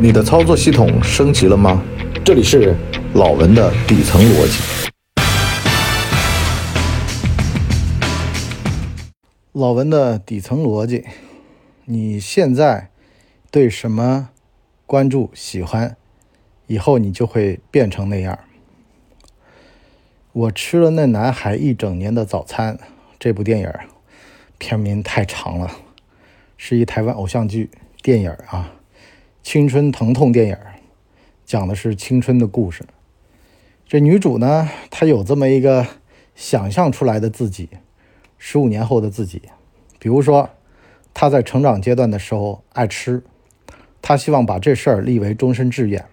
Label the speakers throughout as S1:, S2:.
S1: 你的操作系统升级了吗？这里是老文的底层逻辑。老文的底层逻辑，你现在对什么关注、喜欢，以后你就会变成那样。我吃了那男孩一整年的早餐。这部电影片名太长了，是一台湾偶像剧电影啊。青春疼痛电影，讲的是青春的故事。这女主呢，她有这么一个想象出来的自己，十五年后的自己。比如说，她在成长阶段的时候爱吃，她希望把这事儿立为终身志愿。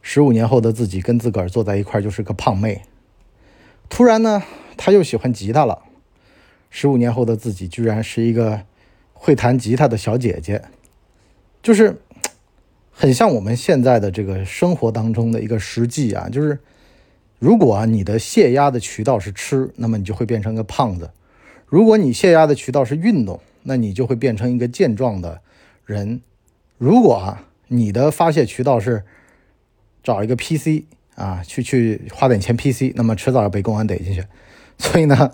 S1: 十五年后的自己跟自个儿坐在一块就是个胖妹。突然呢，她又喜欢吉他了。十五年后的自己居然是一个会弹吉他的小姐姐，就是。很像我们现在的这个生活当中的一个实际啊，就是如果你的泄压的渠道是吃，那么你就会变成个胖子；如果你泄压的渠道是运动，那你就会变成一个健壮的人；如果啊你的发泄渠道是找一个 PC 啊去去花点钱 PC，那么迟早要被公安逮进去。所以呢，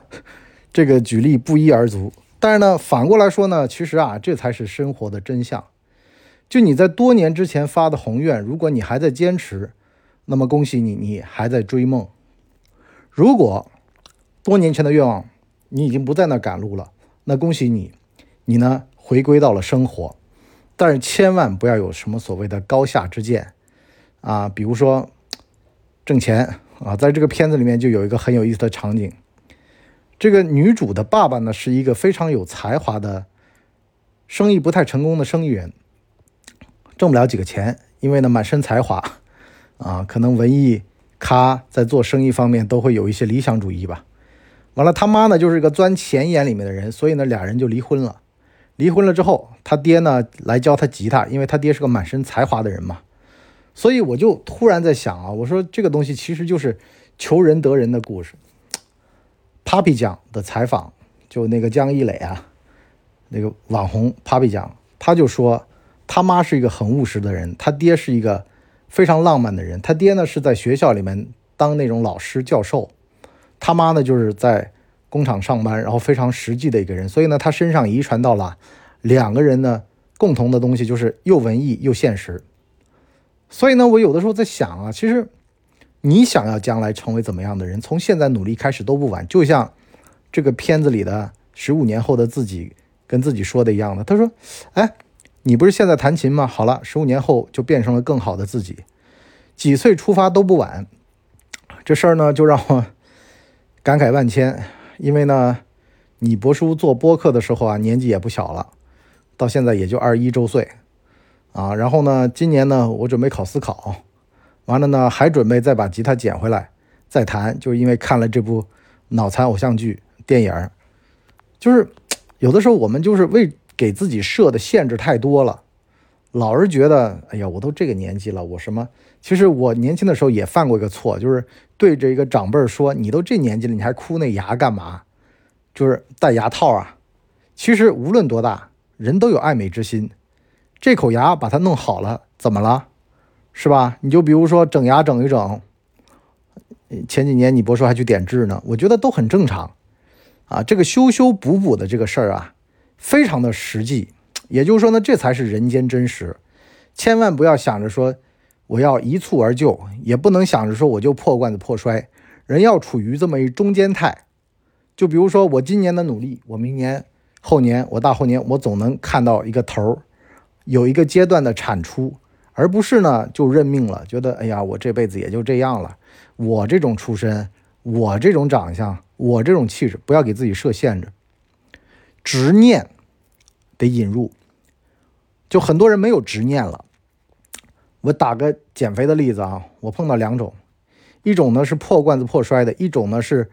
S1: 这个举例不一而足。但是呢，反过来说呢，其实啊这才是生活的真相。就你在多年之前发的宏愿，如果你还在坚持，那么恭喜你，你还在追梦。如果多年前的愿望你已经不在那赶路了，那恭喜你，你呢回归到了生活。但是千万不要有什么所谓的高下之见啊，比如说挣钱啊，在这个片子里面就有一个很有意思的场景，这个女主的爸爸呢是一个非常有才华的生意不太成功的生意人。挣不了几个钱，因为呢满身才华，啊，可能文艺咖在做生意方面都会有一些理想主义吧。完了，他妈呢就是一个钻钱眼里面的人，所以呢俩人就离婚了。离婚了之后，他爹呢来教他吉他，因为他爹是个满身才华的人嘛。所以我就突然在想啊，我说这个东西其实就是求人得人的故事。Papi 酱的采访，就那个江一磊啊，那个网红 Papi 酱，他就说。他妈是一个很务实的人，他爹是一个非常浪漫的人。他爹呢是在学校里面当那种老师教授，他妈呢就是在工厂上班，然后非常实际的一个人。所以呢，他身上遗传到了两个人呢共同的东西，就是又文艺又现实。所以呢，我有的时候在想啊，其实你想要将来成为怎么样的人，从现在努力开始都不晚。就像这个片子里的十五年后的自己跟自己说的一样的，他说：“哎。”你不是现在弹琴吗？好了，十五年后就变成了更好的自己。几岁出发都不晚。这事儿呢，就让我 感慨万千。因为呢，你博叔做播客的时候啊，年纪也不小了，到现在也就二十一周岁啊。然后呢，今年呢，我准备考司考，完了呢，还准备再把吉他捡回来再弹。就是因为看了这部脑残偶像剧电影儿，就是 有的时候我们就是为。给自己设的限制太多了，老是觉得，哎呀，我都这个年纪了，我什么？其实我年轻的时候也犯过一个错，就是对着一个长辈说：“你都这年纪了，你还哭那牙干嘛？”就是戴牙套啊。其实无论多大，人都有爱美之心，这口牙把它弄好了，怎么了？是吧？你就比如说整牙整一整，前几年你不说还去点痣呢，我觉得都很正常啊。这个修修补补的这个事儿啊。非常的实际，也就是说呢，这才是人间真实。千万不要想着说我要一蹴而就，也不能想着说我就破罐子破摔。人要处于这么一中间态。就比如说我今年的努力，我明年、后年、我大后年，我总能看到一个头儿，有一个阶段的产出，而不是呢就认命了，觉得哎呀，我这辈子也就这样了。我这种出身，我这种长相，我这种气质，不要给自己设限制。执念得引入，就很多人没有执念了。我打个减肥的例子啊，我碰到两种，一种呢是破罐子破摔的，一种呢是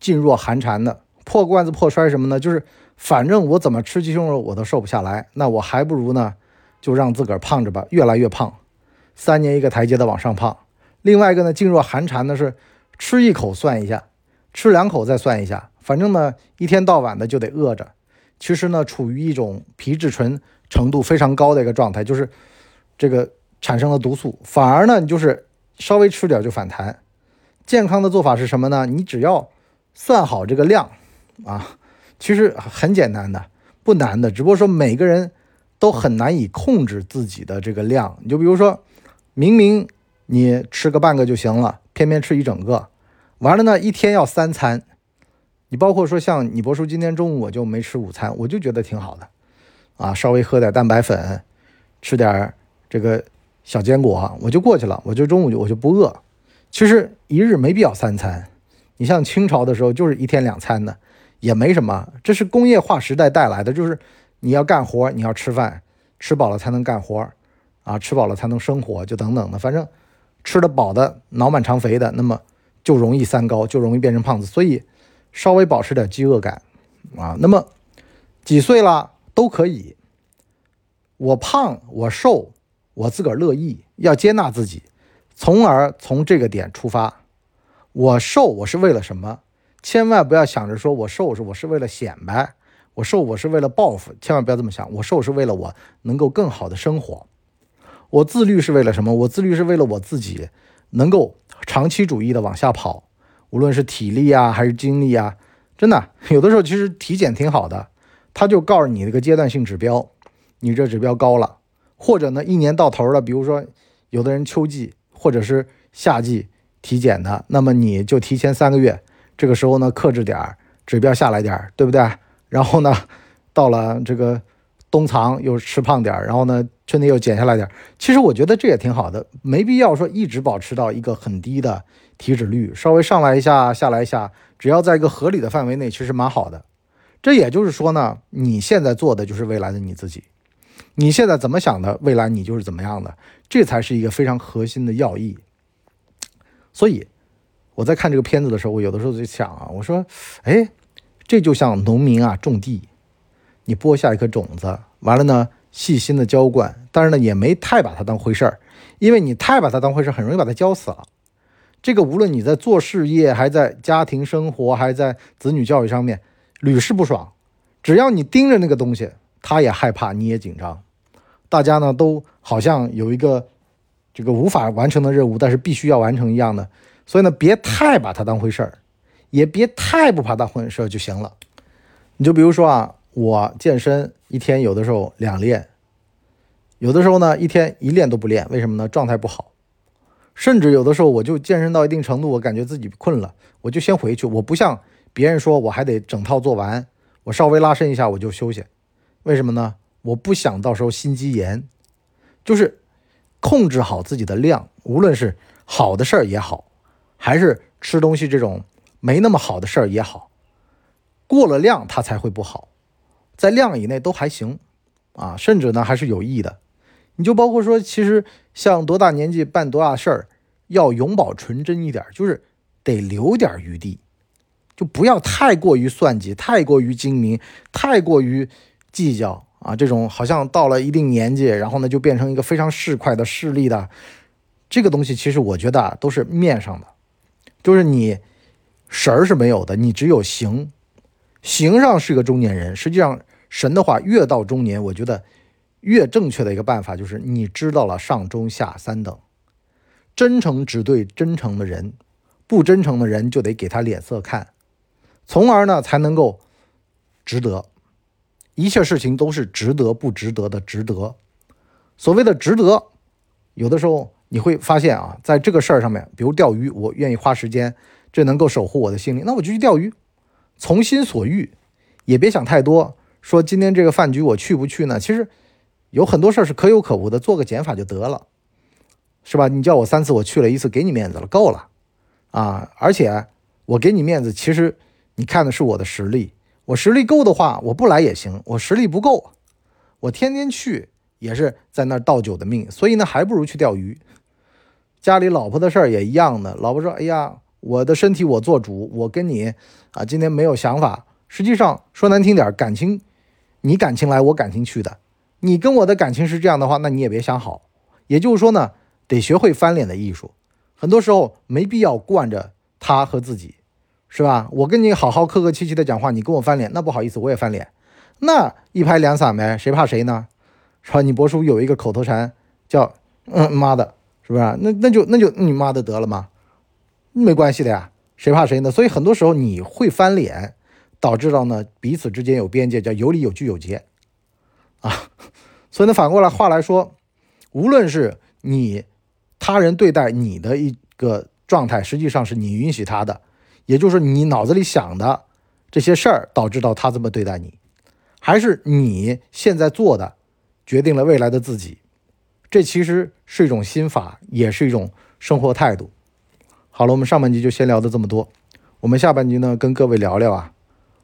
S1: 噤若寒蝉的。破罐子破摔什么呢？就是反正我怎么吃鸡胸肉我都瘦不下来，那我还不如呢就让自个儿胖着吧，越来越胖，三年一个台阶的往上胖。另外一个呢，噤若寒蝉的是吃一口算一下，吃两口再算一下，反正呢一天到晚的就得饿着。其实呢，处于一种皮质醇程度非常高的一个状态，就是这个产生了毒素，反而呢，你就是稍微吃点就反弹。健康的做法是什么呢？你只要算好这个量啊，其实很简单的，不难的，只不过说每个人都很难以控制自己的这个量。你就比如说，明明你吃个半个就行了，偏偏吃一整个，完了呢，一天要三餐。你包括说像你博叔今天中午我就没吃午餐，我就觉得挺好的，啊，稍微喝点蛋白粉，吃点这个小坚果，我就过去了，我就中午就我就不饿。其实一日没必要三餐，你像清朝的时候就是一天两餐的，也没什么。这是工业化时代带来的，就是你要干活，你要吃饭，吃饱了才能干活，啊，吃饱了才能生活，就等等的，反正吃得饱的脑满肠肥的，那么就容易三高，就容易变成胖子，所以。稍微保持点饥饿感，啊，那么几岁了都可以。我胖我瘦，我自个儿乐意，要接纳自己，从而从这个点出发。我瘦我是为了什么？千万不要想着说我瘦是我是为了显摆，我瘦我是为了报复，千万不要这么想。我瘦是为了我能够更好的生活。我自律是为了什么？我自律是为了我自己能够长期主义的往下跑。无论是体力啊还是精力啊，真的 有的时候其实体检挺好的，他就告诉你那个阶段性指标，你这指标高了，或者呢一年到头了，比如说有的人秋季或者是夏季体检的，那么你就提前三个月，这个时候呢克制点儿，指标下来点儿，对不对？然后呢到了这个冬藏又吃胖点儿，然后呢春天又减下来点儿，其实我觉得这也挺好的，没必要说一直保持到一个很低的。体脂率稍微上来一下，下来一下，只要在一个合理的范围内，其实蛮好的。这也就是说呢，你现在做的就是未来的你自己，你现在怎么想的，未来你就是怎么样的，这才是一个非常核心的要义。所以我在看这个片子的时候，我有的时候就想啊，我说，哎，这就像农民啊种地，你播下一颗种子，完了呢，细心的浇灌，但是呢，也没太把它当回事儿，因为你太把它当回事儿，很容易把它浇死了。这个无论你在做事业，还在家庭生活，还在子女教育上面，屡试不爽。只要你盯着那个东西，他也害怕，你也紧张。大家呢都好像有一个这个无法完成的任务，但是必须要完成一样的。所以呢，别太把它当回事儿，也别太不把它当回事儿就行了。你就比如说啊，我健身一天有的时候两练，有的时候呢一天一练都不练，为什么呢？状态不好。甚至有的时候，我就健身到一定程度，我感觉自己困了，我就先回去。我不像别人说，我还得整套做完，我稍微拉伸一下我就休息。为什么呢？我不想到时候心肌炎。就是控制好自己的量，无论是好的事儿也好，还是吃东西这种没那么好的事儿也好，过了量它才会不好，在量以内都还行啊，甚至呢还是有益的。你就包括说，其实像多大年纪办多大事儿，要永葆纯真一点，就是得留点余地，就不要太过于算计，太过于精明，太过于计较啊。这种好像到了一定年纪，然后呢就变成一个非常市侩的势利的这个东西，其实我觉得啊都是面上的，就是你神儿是没有的，你只有形，形上是个中年人，实际上神的话越到中年，我觉得。越正确的一个办法就是，你知道了上中下三等，真诚只对真诚的人，不真诚的人就得给他脸色看，从而呢才能够值得。一切事情都是值得不值得的值得。所谓的值得，有的时候你会发现啊，在这个事儿上面，比如钓鱼，我愿意花时间，这能够守护我的心灵，那我就去钓鱼，从心所欲，也别想太多。说今天这个饭局我去不去呢？其实。有很多事儿是可有可无的，做个减法就得了，是吧？你叫我三次，我去了一次，给你面子了，够了，啊！而且我给你面子，其实你看的是我的实力，我实力够的话，我不来也行；我实力不够，我天天去也是在那儿倒酒的命。所以呢，还不如去钓鱼。家里老婆的事儿也一样的，老婆说：“哎呀，我的身体我做主，我跟你啊，今天没有想法。”实际上说难听点，感情你感情来，我感情去的。你跟我的感情是这样的话，那你也别想好。也就是说呢，得学会翻脸的艺术。很多时候没必要惯着他和自己，是吧？我跟你好好客客气气的讲话，你跟我翻脸，那不好意思，我也翻脸。那一拍两散呗，谁怕谁呢？是吧？你博叔有一个口头禅，叫嗯妈的，是不是？那那就那就你妈的得了吗？没关系的呀，谁怕谁呢？所以很多时候你会翻脸，导致到呢彼此之间有边界，叫有理有据有节 啊。所以呢，反过来话来说，无论是你他人对待你的一个状态，实际上是你允许他的，也就是你脑子里想的这些事儿导致到他这么对待你，还是你现在做的决定了未来的自己，这其实是一种心法，也是一种生活态度。好了，我们上半集就先聊的这么多，我们下半集呢跟各位聊聊啊，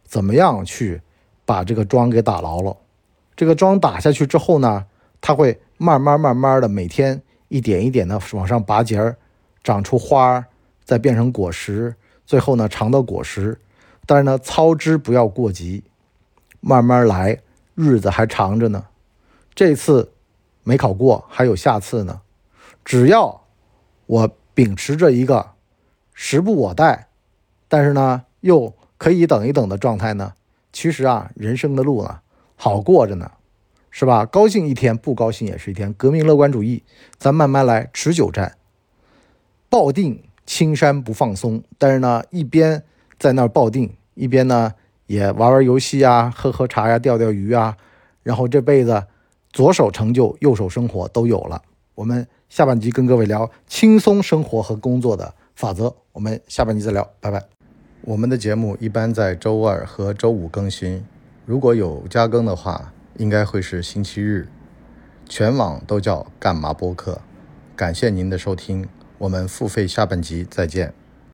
S1: 怎么样去把这个桩给打牢了。这个桩打下去之后呢，它会慢慢慢慢的每天一点一点的往上拔节儿，长出花儿，再变成果实，最后呢尝到果实。但是呢，操之不要过急，慢慢来，日子还长着呢。这次没考过，还有下次呢。只要我秉持着一个时不我待，但是呢又可以等一等的状态呢，其实啊，人生的路呢。好过着呢，是吧？高兴一天，不高兴也是一天。革命乐观主义，咱慢慢来，持久战，抱定青山不放松。但是呢，一边在那儿抱定，一边呢也玩玩游戏啊，喝喝茶呀，钓钓鱼啊。然后这辈子左手成就，右手生活都有了。我们下半集跟各位聊轻松生活和工作的法则。我们下半集再聊，拜拜。我们的节目一般在周二和周五更新。如果有加更的话，应该会是星期日。全网都叫干嘛播客？感谢您的收听，我们付费下半集再见。